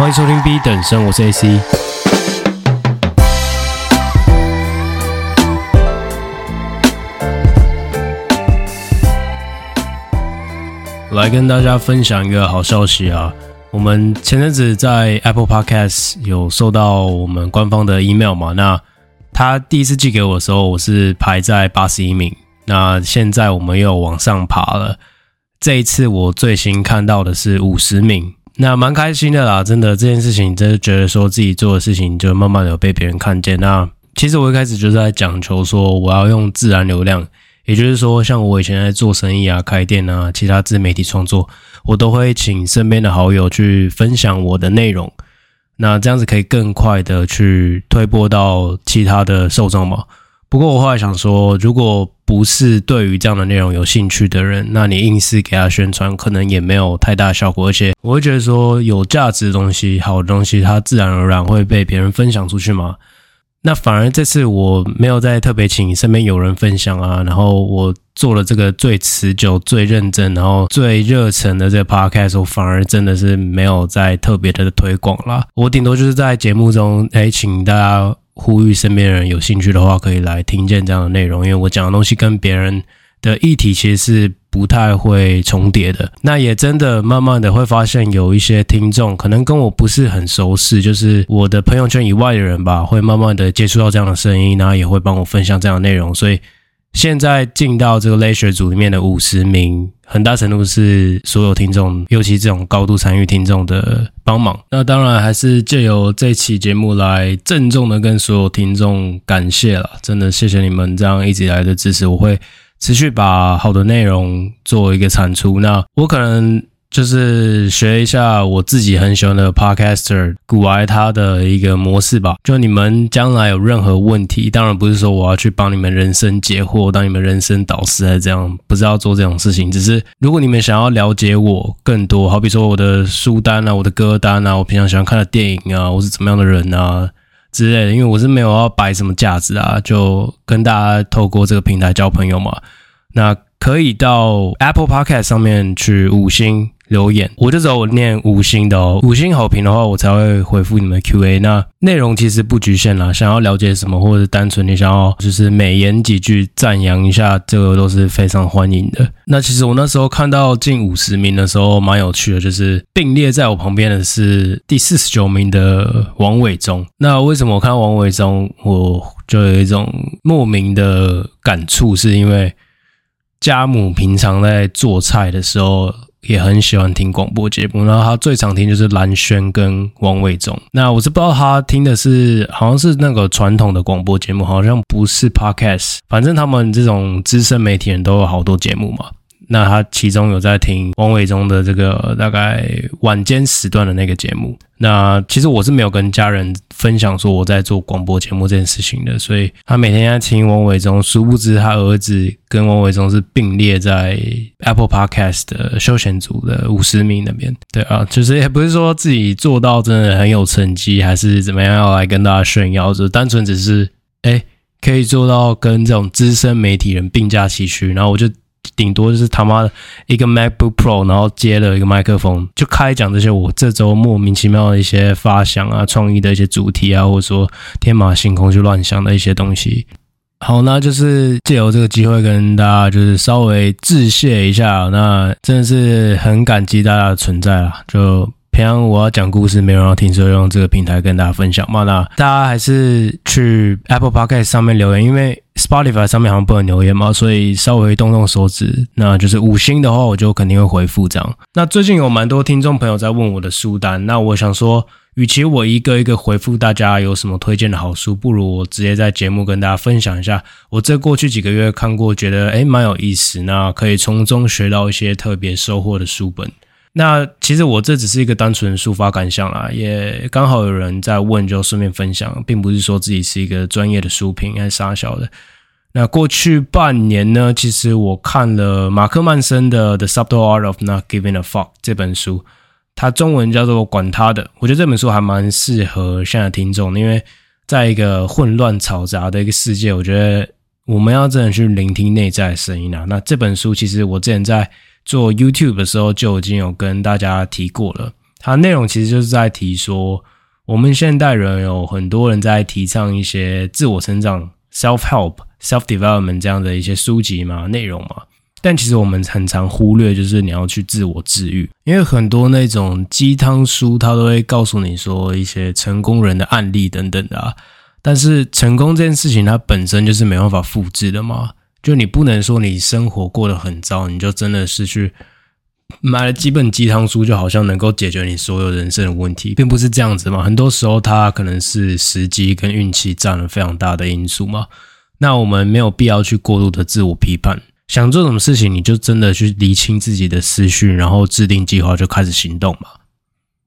欢迎收听 B 等生，我是 AC。来跟大家分享一个好消息啊！我们前阵子在 Apple Podcast 有收到我们官方的 email 嘛？那他第一次寄给我的时候，我是排在八十一名。那现在我们又往上爬了，这一次我最新看到的是五十名。那蛮开心的啦，真的这件事情，真的觉得说自己做的事情就慢慢的有被别人看见。那其实我一开始就是在讲求说，我要用自然流量，也就是说，像我以前在做生意啊、开店啊、其他自媒体创作，我都会请身边的好友去分享我的内容。那这样子可以更快的去推播到其他的受众嘛。不过我后来想说，如果不是对于这样的内容有兴趣的人，那你硬是给他宣传，可能也没有太大效果。而且我会觉得说，有价值的东西、好的东西，它自然而然会被别人分享出去嘛。那反而这次我没有再特别请身边有人分享啊，然后我做了这个最持久、最认真、然后最热忱的这个 podcast，我反而真的是没有再特别的推广啦。我顶多就是在节目中，哎，请大家。呼吁身边人有兴趣的话，可以来听见这样的内容，因为我讲的东西跟别人的议题其实是不太会重叠的。那也真的慢慢的会发现，有一些听众可能跟我不是很熟识，就是我的朋友圈以外的人吧，会慢慢的接触到这样的声音，然后也会帮我分享这样的内容，所以。现在进到这个类学组里面的五十名，很大程度是所有听众，尤其这种高度参与听众的帮忙。那当然还是借由这期节目来郑重的跟所有听众感谢了，真的谢谢你们这样一直以来的支持，我会持续把好的内容做一个产出。那我可能。就是学一下我自己很喜欢的 podcaster 股癌他的一个模式吧。就你们将来有任何问题，当然不是说我要去帮你们人生解惑，当你们人生导师还是这样，不是要做这种事情。只是如果你们想要了解我更多，好比说我的书单啊、我的歌单啊、我平常喜欢看的电影啊、我是怎么样的人啊之类的，因为我是没有要摆什么架子啊，就跟大家透过这个平台交朋友嘛。那可以到 Apple Podcast 上面去五星。留言，我就只有念五星的哦，五星好评的话，我才会回复你们 Q&A。那内容其实不局限啦，想要了解什么，或者单纯你想要就是美言几句赞扬一下，这个都是非常欢迎的。那其实我那时候看到近五十名的时候，蛮有趣的，就是并列在我旁边的是第四十九名的王伟忠。那为什么我看王伟忠，我就有一种莫名的感触，是因为家母平常在做菜的时候。也很喜欢听广播节目，然后她最常听就是蓝轩跟王伟忠。那我是不知道她听的是好像是那个传统的广播节目，好像不是 Podcast。反正他们这种资深媒体人都有好多节目嘛。那他其中有在听王伟忠的这个大概晚间时段的那个节目。那其实我是没有跟家人分享说我在做广播节目这件事情的，所以他每天在听王伟忠，殊不知他儿子跟王伟忠是并列在 Apple Podcast 的休闲组的五十名那边。对啊，就是也不是说自己做到真的很有成绩，还是怎么样要来跟大家炫耀，就单纯只是哎可以做到跟这种资深媒体人并驾齐驱，然后我就。顶多就是他妈的一个 MacBook Pro，然后接了一个麦克风，就开讲这些我这周莫名其妙的一些发想啊、创意的一些主题啊，或者说天马行空去乱想的一些东西。好，那就是借由这个机会跟大家就是稍微致谢一下，那真的是很感激大家的存在啊，就。平常我要讲故事，没有人要听，所以用这个平台跟大家分享嘛。那大家还是去 Apple Podcast 上面留言，因为 Spotify 上面好像不能留言嘛，所以稍微动动手指，那就是五星的话，我就肯定会回复这样。那最近有蛮多听众朋友在问我的书单，那我想说，与其我一个一个回复大家有什么推荐的好书，不如我直接在节目跟大家分享一下，我这过去几个月看过，觉得诶蛮有意思，那可以从中学到一些特别收获的书本。那其实我这只是一个单纯抒发感想啦，也刚好有人在问，就顺便分享，并不是说自己是一个专业的书评还是啥小的。那过去半年呢，其实我看了马克曼森的《The Subtle Art of Not Giving a Fuck》这本书，它中文叫做《管他的》。我觉得这本书还蛮适合现在听众，因为在一个混乱嘈杂的一个世界，我觉得我们要真的去聆听内在的声音啊。那这本书其实我之前在。做 YouTube 的时候就已经有跟大家提过了。它内容其实就是在提说，我们现代人有很多人在提倡一些自我成长 （self help, self development） 这样的一些书籍嘛、内容嘛。但其实我们很常忽略，就是你要去自我治愈，因为很多那种鸡汤书，它都会告诉你说一些成功人的案例等等的啊。但是成功这件事情，它本身就是没办法复制的嘛。就你不能说你生活过得很糟，你就真的是去买了几本鸡汤书，就好像能够解决你所有人生的问题，并不是这样子嘛。很多时候，它可能是时机跟运气占了非常大的因素嘛。那我们没有必要去过度的自我批判。想做什么事情，你就真的去理清自己的思绪，然后制定计划，就开始行动嘛。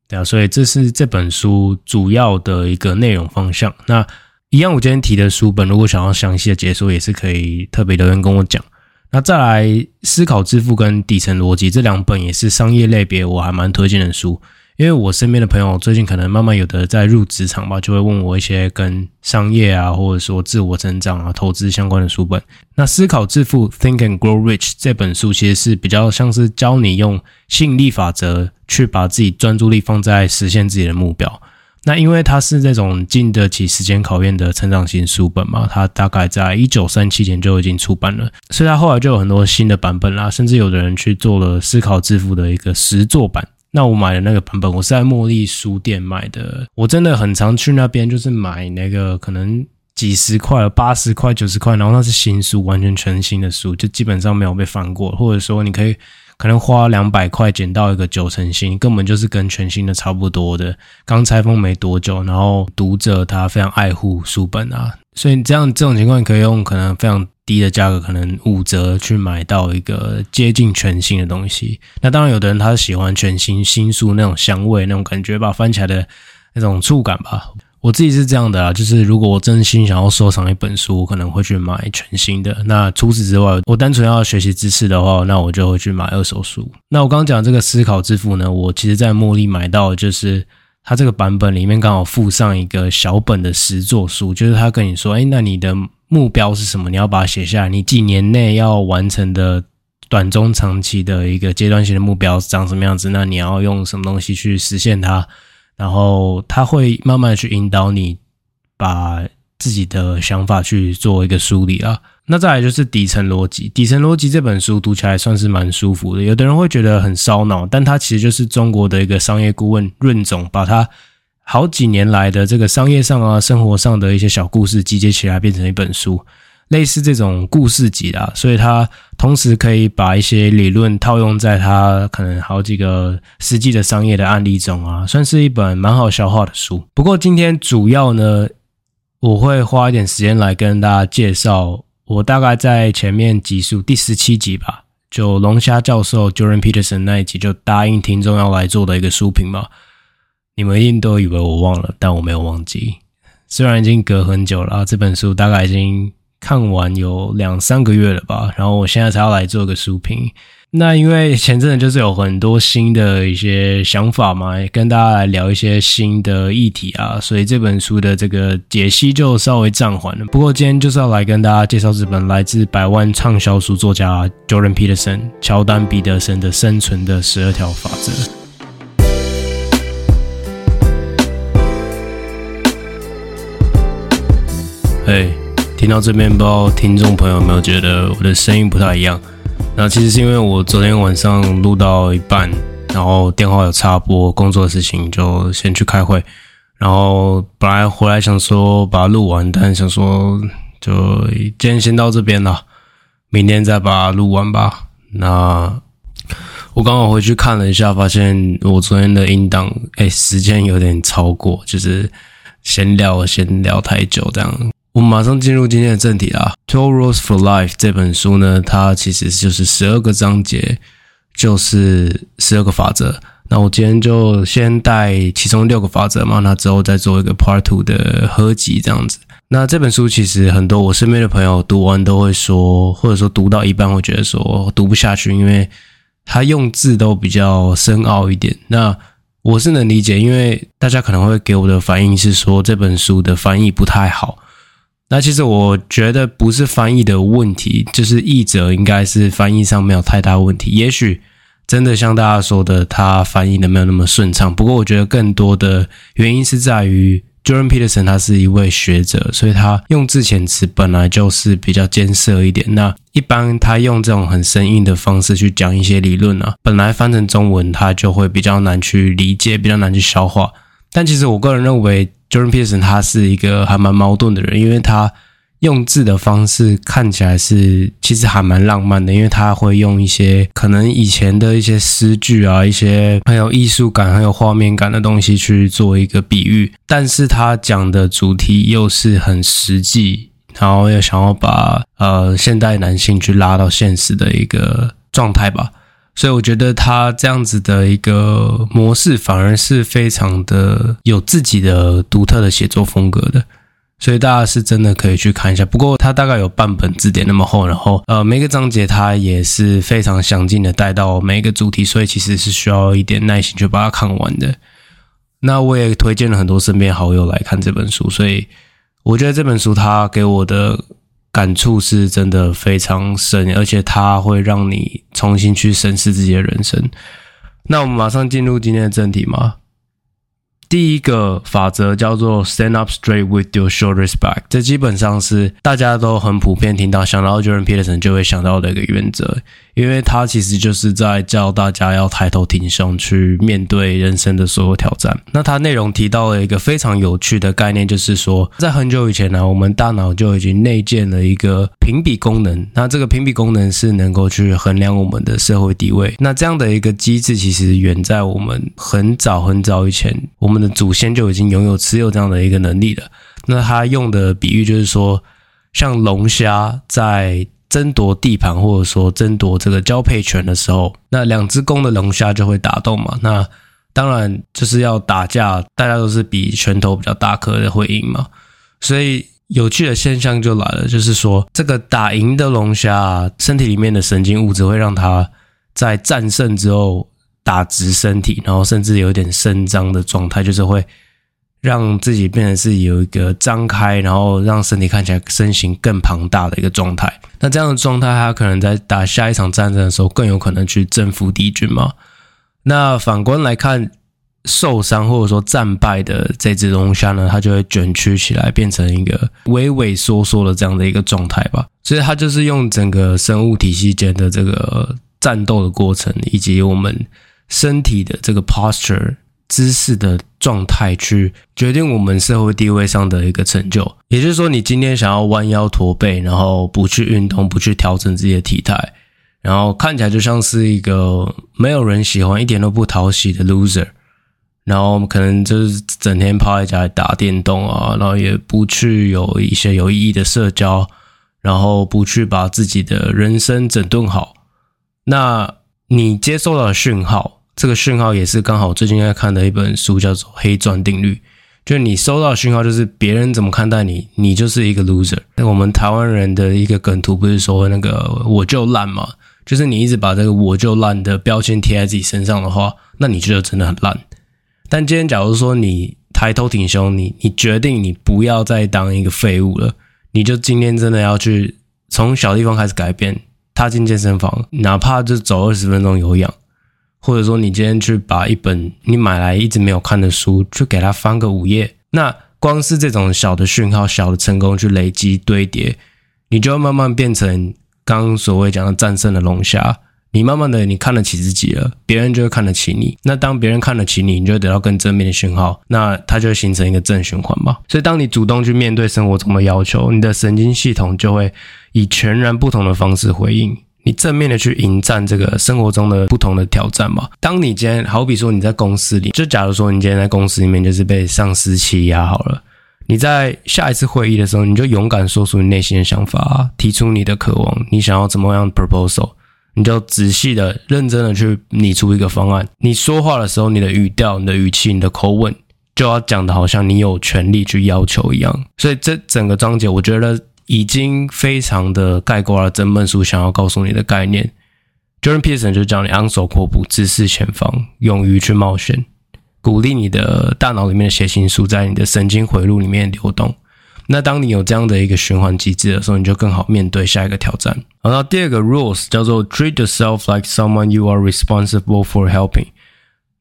对啊，所以这是这本书主要的一个内容方向。那一样，我今天提的书本，如果想要详细的解说，也是可以特别留言跟我讲。那再来，《思考致富》跟《底层逻辑》这两本也是商业类别，我还蛮推荐的书。因为我身边的朋友最近可能慢慢有的在入职场吧，就会问我一些跟商业啊，或者说自我成长啊、投资相关的书本。那《思考致富》（Think and Grow Rich） 这本书其实是比较像是教你用吸引力法则去把自己专注力放在实现自己的目标。那因为它是那种经得起时间考验的成长型书本嘛，它大概在一九三七年就已经出版了，所以它后来就有很多新的版本啦，甚至有的人去做了《思考致富》的一个实作版。那我买的那个版本，我是在茉莉书店买的。我真的很常去那边，就是买那个可能几十块、八十块、九十块，然后那是新书，完全全新的书，就基本上没有被翻过。或者说，你可以可能花两百块捡到一个九成新，根本就是跟全新的差不多的，刚拆封没多久。然后读者他非常爱护书本啊，所以这样这种情况，可以用可能非常。低的价格可能五折去买到一个接近全新的东西。那当然，有的人他喜欢全新新书那种香味、那种感觉吧，翻起来的那种触感吧。我自己是这样的啊，就是如果我真心想要收藏一本书，我可能会去买全新的。那除此之外，我单纯要学习知识的话，那我就会去买二手书。那我刚刚讲这个思考致富呢，我其实在茉莉买到，就是它这个版本里面刚好附上一个小本的实作书，就是他跟你说，哎，那你的。目标是什么？你要把它写下来。你几年内要完成的短中长期的一个阶段性的目标长什么样子？那你要用什么东西去实现它？然后他会慢慢去引导你把自己的想法去做一个梳理啊。那再来就是底层逻辑。底层逻辑这本书读起来算是蛮舒服的。有的人会觉得很烧脑，但它其实就是中国的一个商业顾问润总把他。好几年来的这个商业上啊、生活上的一些小故事集结起来，变成一本书，类似这种故事集啦。所以它同时可以把一些理论套用在它可能好几个实际的商业的案例中啊，算是一本蛮好消化的书。不过今天主要呢，我会花一点时间来跟大家介绍，我大概在前面集数第十七集吧，就龙虾教授 Jordan Peterson 那一集就答应听众要来做的一个书评嘛。你们一定都以为我忘了，但我没有忘记。虽然已经隔很久了，这本书大概已经看完有两三个月了吧。然后我现在才要来做个书评。那因为前阵子就是有很多新的一些想法嘛，跟大家来聊一些新的议题啊，所以这本书的这个解析就稍微暂缓了。不过今天就是要来跟大家介绍这本来自百万畅销书作家 Jordan Peterson 乔丹彼得森的生存的十二条法则。嘿听到这边，不知道听众朋友有没有觉得我的声音不太一样？那其实是因为我昨天晚上录到一半，然后电话有插播，工作的事情就先去开会，然后本来回来想说把它录完，但想说就今天先到这边了，明天再把它录完吧。那我刚好回去看了一下，发现我昨天的音档，哎，时间有点超过，就是闲聊闲聊太久这样。我们马上进入今天的正题啦。Twelve Rules for Life 这本书呢，它其实就是十二个章节，就是十二个法则。那我今天就先带其中六个法则嘛，那之后再做一个 Part Two 的合集这样子。那这本书其实很多我身边的朋友读完都会说，或者说读到一半会觉得说读不下去，因为它用字都比较深奥一点。那我是能理解，因为大家可能会给我的反应是说这本书的翻译不太好。那其实我觉得不是翻译的问题，就是译者应该是翻译上没有太大问题。也许真的像大家说的，他翻译的没有那么顺畅。不过我觉得更多的原因是在于 Jordan Peterson 他是一位学者，所以他用字遣词本来就是比较艰涩一点。那一般他用这种很生硬的方式去讲一些理论啊，本来翻成中文他就会比较难去理解，比较难去消化。但其实我个人认为，Jordan Peterson 他是一个还蛮矛盾的人，因为他用字的方式看起来是其实还蛮浪漫的，因为他会用一些可能以前的一些诗句啊，一些很有艺术感、很有画面感的东西去做一个比喻，但是他讲的主题又是很实际，然后又想要把呃现代男性去拉到现实的一个状态吧。所以我觉得他这样子的一个模式，反而是非常的有自己的独特的写作风格的。所以大家是真的可以去看一下。不过他大概有半本字典那么厚，然后呃每个章节他也是非常详尽的带到每一个主题，所以其实是需要一点耐心去把它看完的。那我也推荐了很多身边好友来看这本书，所以我觉得这本书它给我的。感触是真的非常深，而且它会让你重新去审视自己的人生。那我们马上进入今天的正题嘛。第一个法则叫做 Stand up straight with your shoulders back，这基本上是大家都很普遍听到，想到 Jordan Peterson 就会想到的一个原则，因为他其实就是在教大家要抬头挺胸去面对人生的所有挑战。那他内容提到了一个非常有趣的概念，就是说在很久以前呢，我们大脑就已经内建了一个评比功能，那这个评比功能是能够去衡量我们的社会地位。那这样的一个机制其实远在我们很早很早以前，我们的。祖先就已经拥有持有这样的一个能力了。那他用的比喻就是说，像龙虾在争夺地盘或者说争夺这个交配权的时候，那两只公的龙虾就会打斗嘛。那当然就是要打架，大家都是比拳头比较大颗的会赢嘛。所以有趣的现象就来了，就是说这个打赢的龙虾身体里面的神经物质会让它在战胜之后。打直身体，然后甚至有点伸张的状态，就是会让自己变成是有一个张开，然后让身体看起来身形更庞大的一个状态。那这样的状态，它可能在打下一场战争的时候更有可能去征服敌军嘛。那反观来看，受伤或者说战败的这只龙虾呢，它就会卷曲起来，变成一个畏畏缩缩的这样的一个状态吧。所以它就是用整个生物体系间的这个战斗的过程，以及我们。身体的这个 posture 姿势的状态，去决定我们社会地位上的一个成就。也就是说，你今天想要弯腰驼背，然后不去运动，不去调整自己的体态，然后看起来就像是一个没有人喜欢、一点都不讨喜的 loser。然后我们可能就是整天泡在家里打电动啊，然后也不去有一些有意义的社交，然后不去把自己的人生整顿好。那你接受到的讯号。这个讯号也是刚好最近在看的一本书，叫做《黑钻定律》。就你收到讯号，就是别人怎么看待你，你就是一个 loser。那我们台湾人的一个梗图不是说那个“我就烂”嘛？就是你一直把这个“我就烂”的标签贴在自己身上的话，那你就真的很烂。但今天假如说你抬头挺胸，你你决定你不要再当一个废物了，你就今天真的要去从小地方开始改变，踏进健身房，哪怕就走二十分钟有氧。或者说，你今天去把一本你买来一直没有看的书，去给它翻个五页，那光是这种小的讯号、小的成功去累积堆叠，你就会慢慢变成刚所谓讲的战胜的龙虾。你慢慢的，你看得起自己了，别人就会看得起你。那当别人看得起你，你就会得到更正面的讯号，那它就会形成一个正循环嘛。所以，当你主动去面对生活中的要求，你的神经系统就会以全然不同的方式回应。你正面的去迎战这个生活中的不同的挑战嘛。当你今天好比说你在公司里，就假如说你今天在公司里面就是被上司欺压好了，你在下一次会议的时候，你就勇敢说出你内心的想法啊，提出你的渴望，你想要怎么样 proposal，你就仔细的、认真的去拟出一个方案。你说话的时候，你的语调、你的语气、你的口吻，就要讲的好像你有权利去要求一样。所以这整个章节，我觉得。已经非常的概括了整本书想要告诉你的概念。Jordan Peterson 就叫你昂首阔步，直视前方，勇于去冒险，鼓励你的大脑里面的血清素在你的神经回路里面流动。那当你有这样的一个循环机制的时候，你就更好面对下一个挑战。好，那第二个 rules 叫做 treat yourself like someone you are responsible for helping。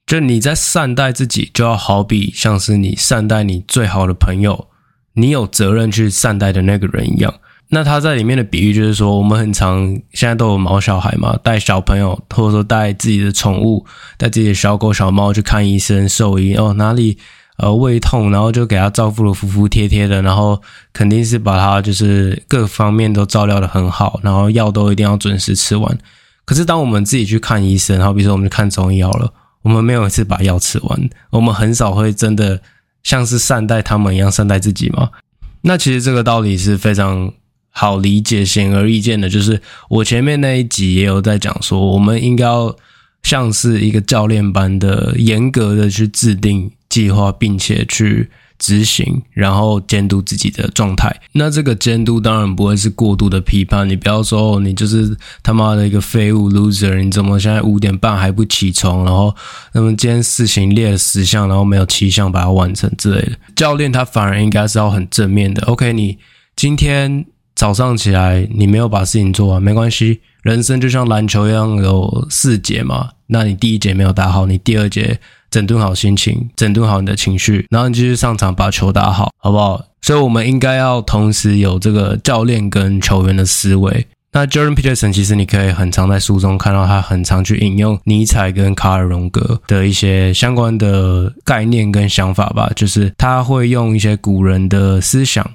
就你在善待自己，就要好比像是你善待你最好的朋友，你有责任去善待的那个人一样。那他在里面的比喻就是说，我们很常现在都有毛小孩嘛，带小朋友或者说带自己的宠物，带自己的小狗小猫去看医生、兽医哦，哪里呃胃痛，然后就给他照顾的服服帖帖的，然后肯定是把他就是各方面都照料得很好，然后药都一定要准时吃完。可是当我们自己去看医生，然后比如说我们去看中医好了。我们没有一次把药吃完，我们很少会真的像是善待他们一样善待自己吗。那其实这个道理是非常好理解、显而易见的。就是我前面那一集也有在讲说，我们应该要像是一个教练般的严格的去制定计划，并且去。执行，然后监督自己的状态。那这个监督当然不会是过度的批判。你不要说你就是他妈的一个废物 loser，你怎么现在五点半还不起床？然后，那么今天事情列了十项，然后没有七项把它完成之类的。教练他反而应该是要很正面的。OK，你今天早上起来你没有把事情做完，没关系。人生就像篮球一样有四节嘛，那你第一节没有打好，你第二节。整顿好心情，整顿好你的情绪，然后你继续上场把球打好，好不好？所以，我们应该要同时有这个教练跟球员的思维。那 Jordan Peterson 其实你可以很常在书中看到他很常去引用尼采跟卡尔荣格的一些相关的概念跟想法吧，就是他会用一些古人的思想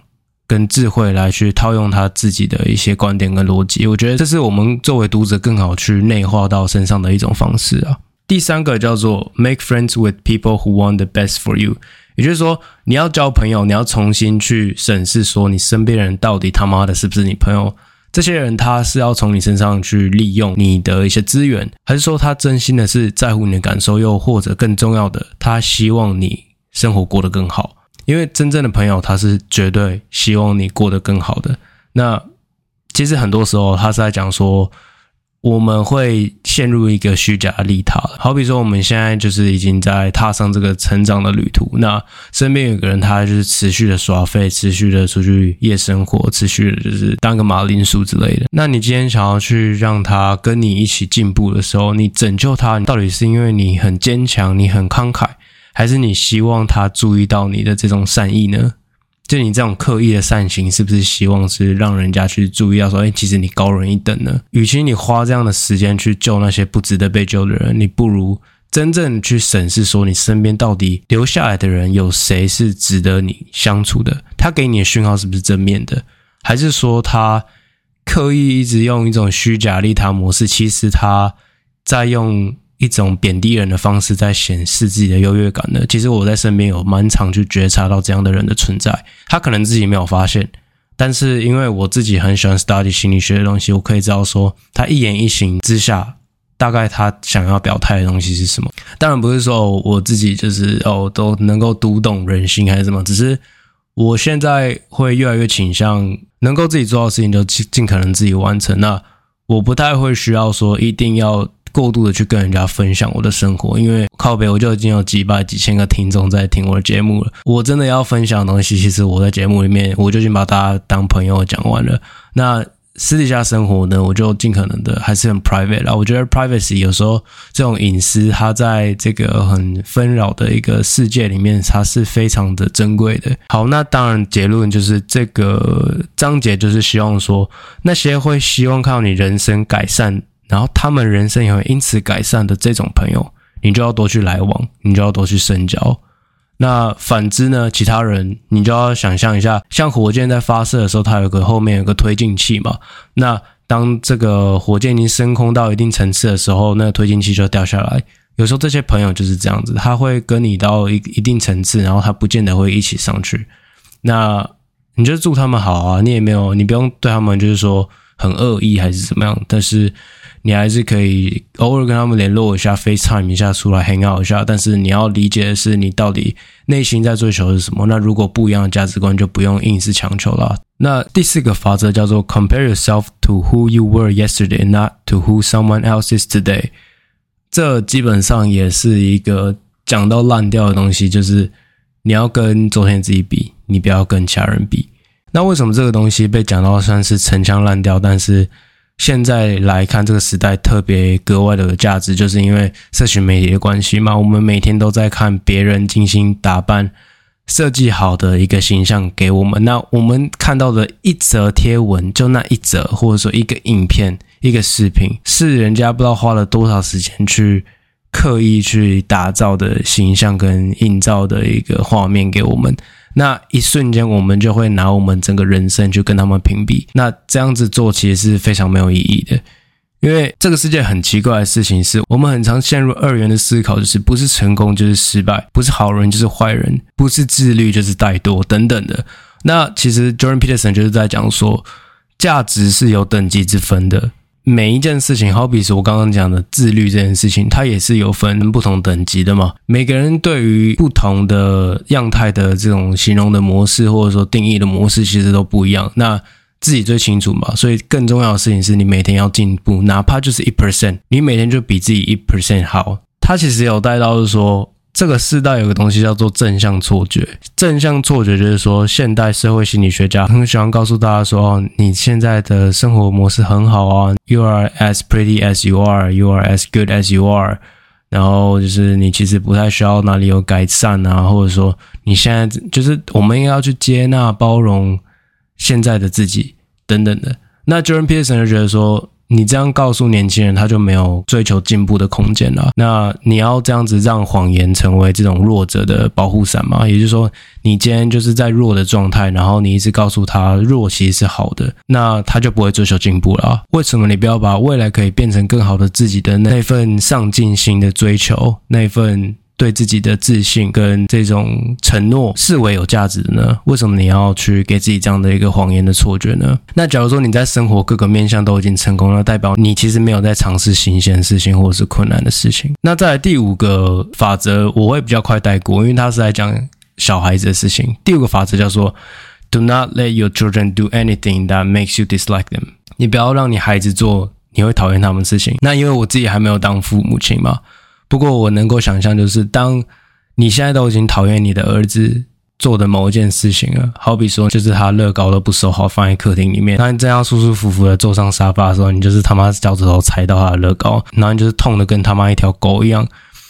跟智慧来去套用他自己的一些观点跟逻辑。我觉得这是我们作为读者更好去内化到身上的一种方式啊。第三个叫做 make friends with people who want the best for you，也就是说，你要交朋友，你要重新去审视说，你身边人到底他妈的是不是你朋友？这些人他是要从你身上去利用你的一些资源，还是说他真心的是在乎你的感受？又或者更重要的，他希望你生活过得更好？因为真正的朋友，他是绝对希望你过得更好的。那其实很多时候，他是在讲说。我们会陷入一个虚假的利他，好比说我们现在就是已经在踏上这个成长的旅途，那身边有个人他就是持续的耍废，持续的出去夜生活，持续的就是当个马铃薯之类的。那你今天想要去让他跟你一起进步的时候，你拯救他，到底是因为你很坚强，你很慷慨，还是你希望他注意到你的这种善意呢？就你这种刻意的善行，是不是希望是让人家去注意到说，哎，其实你高人一等呢？与其你花这样的时间去救那些不值得被救的人，你不如真正去审视说，你身边到底留下来的人有谁是值得你相处的？他给你的讯号是不是正面的？还是说他刻意一直用一种虚假利他模式？其实他在用。一种贬低人的方式，在显示自己的优越感呢？其实我在身边有蛮常去觉察到这样的人的存在，他可能自己没有发现，但是因为我自己很喜欢 study 心理学的东西，我可以知道说他一言一行之下，大概他想要表态的东西是什么。当然不是说我自己就是哦都能够读懂人心还是什么，只是我现在会越来越倾向能够自己做到的事情就尽尽可能自己完成。那我不太会需要说一定要。过度的去跟人家分享我的生活，因为靠北我就已经有几百几千个听众在听我的节目了。我真的要分享的东西，其实我在节目里面我就已经把大家当朋友讲完了。那私底下生活呢，我就尽可能的还是很 private 啦。我觉得 privacy 有时候这种隐私，它在这个很纷扰的一个世界里面，它是非常的珍贵的。好，那当然结论就是这个章节就是希望说，那些会希望看到你人生改善。然后他们人生也会因此改善的这种朋友，你就要多去来往，你就要多去深交。那反之呢？其他人你就要想象一下，像火箭在发射的时候，它有个后面有个推进器嘛。那当这个火箭已经升空到一定层次的时候，那个推进器就掉下来。有时候这些朋友就是这样子，他会跟你到一一定层次，然后他不见得会一起上去。那你就祝他们好啊，你也没有，你不用对他们就是说很恶意还是怎么样，但是。你还是可以偶尔跟他们联络一下，FaceTime 一下，出来 hang out 一下。但是你要理解的是，你到底内心在追求是什么？那如果不一样的价值观，就不用硬是强求了。那第四个法则叫做 Compare yourself to who you were yesterday, not to who someone else is today。这基本上也是一个讲到烂掉的东西，就是你要跟昨天自己比，你不要跟其他人比。那为什么这个东西被讲到算是陈腔滥调？但是现在来看，这个时代特别格外的有价值，就是因为社群媒体的关系嘛。我们每天都在看别人精心打扮、设计好的一个形象给我们，那我们看到的一则贴文，就那一则，或者说一个影片、一个视频，是人家不知道花了多少时间去刻意去打造的形象跟映照的一个画面给我们。那一瞬间，我们就会拿我们整个人生去跟他们评比。那这样子做其实是非常没有意义的，因为这个世界很奇怪的事情是，我们很常陷入二元的思考，就是不是成功就是失败，不是好人就是坏人，不是自律就是怠惰等等的。那其实 Jordan Peterson 就是在讲说，价值是有等级之分的。每一件事情，好比是我刚刚讲的自律这件事情，它也是有分不同等级的嘛。每个人对于不同的样态的这种形容的模式，或者说定义的模式，其实都不一样。那自己最清楚嘛。所以更重要的事情是你每天要进步，哪怕就是一 percent，你每天就比自己一 percent 好。它其实有带到是说。这个世代有个东西叫做正向错觉。正向错觉就是说，现代社会心理学家很喜欢告诉大家说：“，你现在的生活模式很好啊，You are as pretty as you are, you are as good as you are。”然后就是你其实不太需要哪里有改善啊，或者说你现在就是我们应该要去接纳、包容现在的自己等等的。那 Jordan Peterson 就觉得说。你这样告诉年轻人，他就没有追求进步的空间了。那你要这样子让谎言成为这种弱者的保护伞吗？也就是说，你今天就是在弱的状态，然后你一直告诉他弱其实是好的，那他就不会追求进步了。为什么你不要把未来可以变成更好的自己的那份上进心的追求，那份？对自己的自信跟这种承诺视为有价值的呢？为什么你要去给自己这样的一个谎言的错觉呢？那假如说你在生活各个面向都已经成功了，代表你其实没有在尝试新鲜的事情或者是困难的事情。那再来第五个法则，我会比较快带过，因为他是在讲小孩子的事情。第五个法则叫做 “Do not let your children do anything that makes you dislike them”。你不要让你孩子做你会讨厌他们的事情。那因为我自己还没有当父母亲嘛。不过我能够想象，就是当你现在都已经讨厌你的儿子做的某一件事情了，好比说就是他乐高都不收好放在客厅里面，当你这样舒舒服服的坐上沙发的时候，你就是他妈脚趾头踩到他的乐高，然后你就是痛的跟他妈一条狗一样。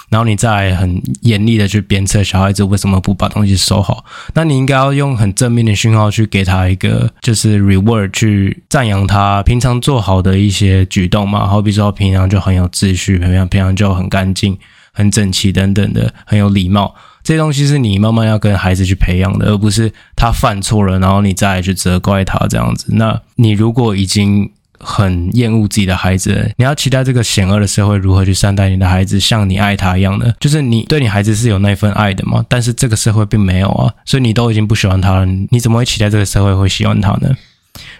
然后你再很严厉的去鞭策小孩子为什么不把东西收好，那你应该要用很正面的讯号去给他一个就是 reward，去赞扬他平常做好的一些举动嘛，好比说平常就很有秩序，平常平常就很干净、很整齐等等的，很有礼貌，这些东西是你慢慢要跟孩子去培养的，而不是他犯错了，然后你再去责怪他这样子。那你如果已经很厌恶自己的孩子，你要期待这个险恶的社会如何去善待你的孩子，像你爱他一样的，就是你对你孩子是有那份爱的嘛？但是这个社会并没有啊，所以你都已经不喜欢他了，你怎么会期待这个社会会喜欢他呢？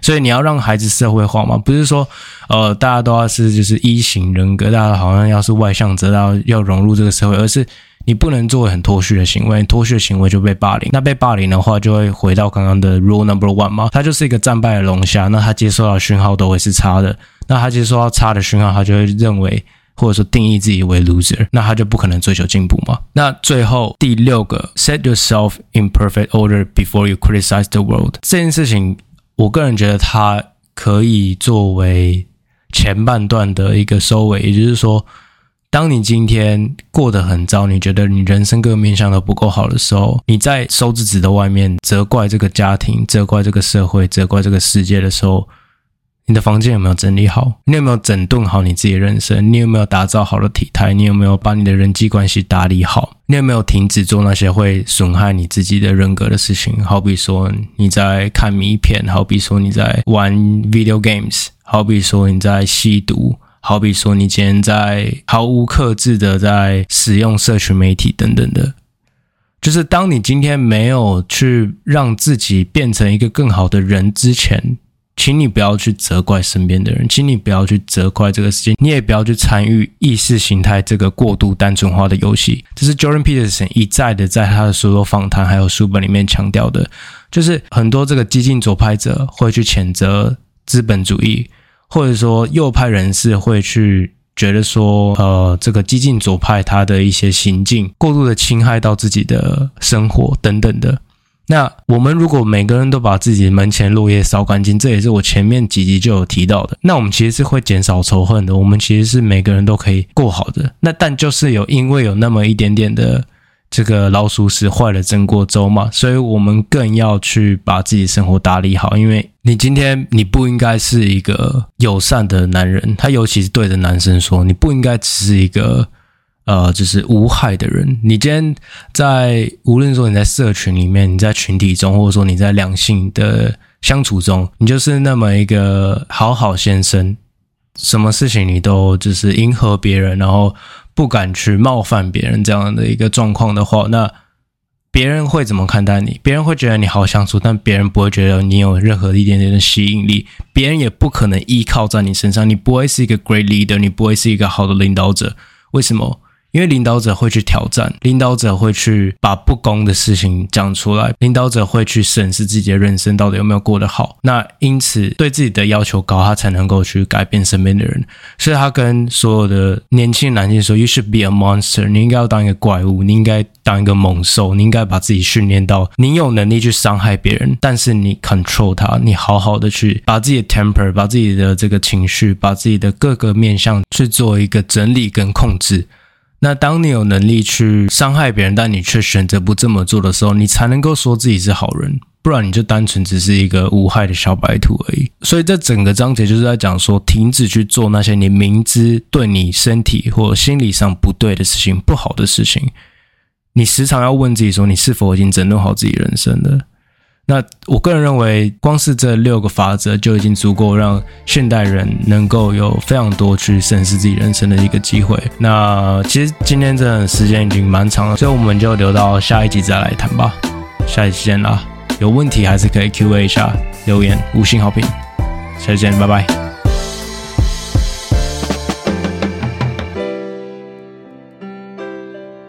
所以你要让孩子社会化嘛，不是说呃大家都要是就是一型人格，大家好像要是外向者，要要融入这个社会，而是。你不能做很脱序的行为，脱序的行为就被霸凌。那被霸凌的话，就会回到刚刚的 rule number one 嘛，他就是一个战败的龙虾，那他接收到讯号都会是差的。那他接收到差的讯号，他就会认为或者说定义自己为 loser，那他就不可能追求进步嘛。那最后第六个，set yourself in perfect order before you criticize the world 这件事情，我个人觉得它可以作为前半段的一个收尾，也就是说。当你今天过得很糟，你觉得你人生各个面向都不够好的时候，你在收子纸的外面责怪这个家庭、责怪这个社会、责怪这个世界的时候，你的房间有没有整理好？你有没有整顿好你自己的人生？你有没有打造好的体态？你有没有把你的人际关系打理好？你有没有停止做那些会损害你自己的人格的事情？好比说你在看迷片，好比说你在玩 video games，好比说你在吸毒。好比说，你今天在毫无克制的在使用社群媒体等等的，就是当你今天没有去让自己变成一个更好的人之前，请你不要去责怪身边的人，请你不要去责怪这个世界，你也不要去参与意识形态这个过度单纯化的游戏。这是 Jordan Peterson 一再的在他的所有访谈还有书本里面强调的，就是很多这个激进左派者会去谴责资本主义。或者说右派人士会去觉得说，呃，这个激进左派他的一些行径过度的侵害到自己的生活等等的。那我们如果每个人都把自己门前落叶扫干净，这也是我前面几集就有提到的。那我们其实是会减少仇恨的，我们其实是每个人都可以过好的。那但就是有因为有那么一点点的这个老鼠屎坏了整锅粥嘛，所以我们更要去把自己生活打理好。因为你今天你不应该是一个友善的男人，他尤其是对着男生说，你不应该只是一个。呃，就是无害的人。你今天在无论说你在社群里面，你在群体中，或者说你在两性的相处中，你就是那么一个好好先生，什么事情你都就是迎合别人，然后不敢去冒犯别人这样的一个状况的话，那别人会怎么看待你？别人会觉得你好相处，但别人不会觉得你有任何一点点的吸引力，别人也不可能依靠在你身上，你不会是一个 great leader，你不会是一个好的领导者。为什么？因为领导者会去挑战，领导者会去把不公的事情讲出来，领导者会去审视自己的人生到底有没有过得好。那因此对自己的要求高，他才能够去改变身边的人。所以他跟所有的年轻男性说：“You should be a monster，你应该要当一个怪物，你应该当一个猛兽，你应该把自己训练到你有能力去伤害别人，但是你 control 他，你好好的去把自己的 temper，把自己的这个情绪，把自己的各个面向去做一个整理跟控制。”那当你有能力去伤害别人，但你却选择不这么做的时候，你才能够说自己是好人，不然你就单纯只是一个无害的小白兔而已。所以这整个章节就是在讲说，停止去做那些你明知对你身体或心理上不对的事情、不好的事情。你时常要问自己说，你是否已经整顿好自己人生了？那我个人认为，光是这六个法则就已经足够让现代人能够有非常多去审视自己人生的一个机会。那其实今天这时间已经蛮长了，所以我们就留到下一集再来谈吧。下一期见啦！有问题还是可以 Q&A 一下，留言五星好评。下期见，拜拜。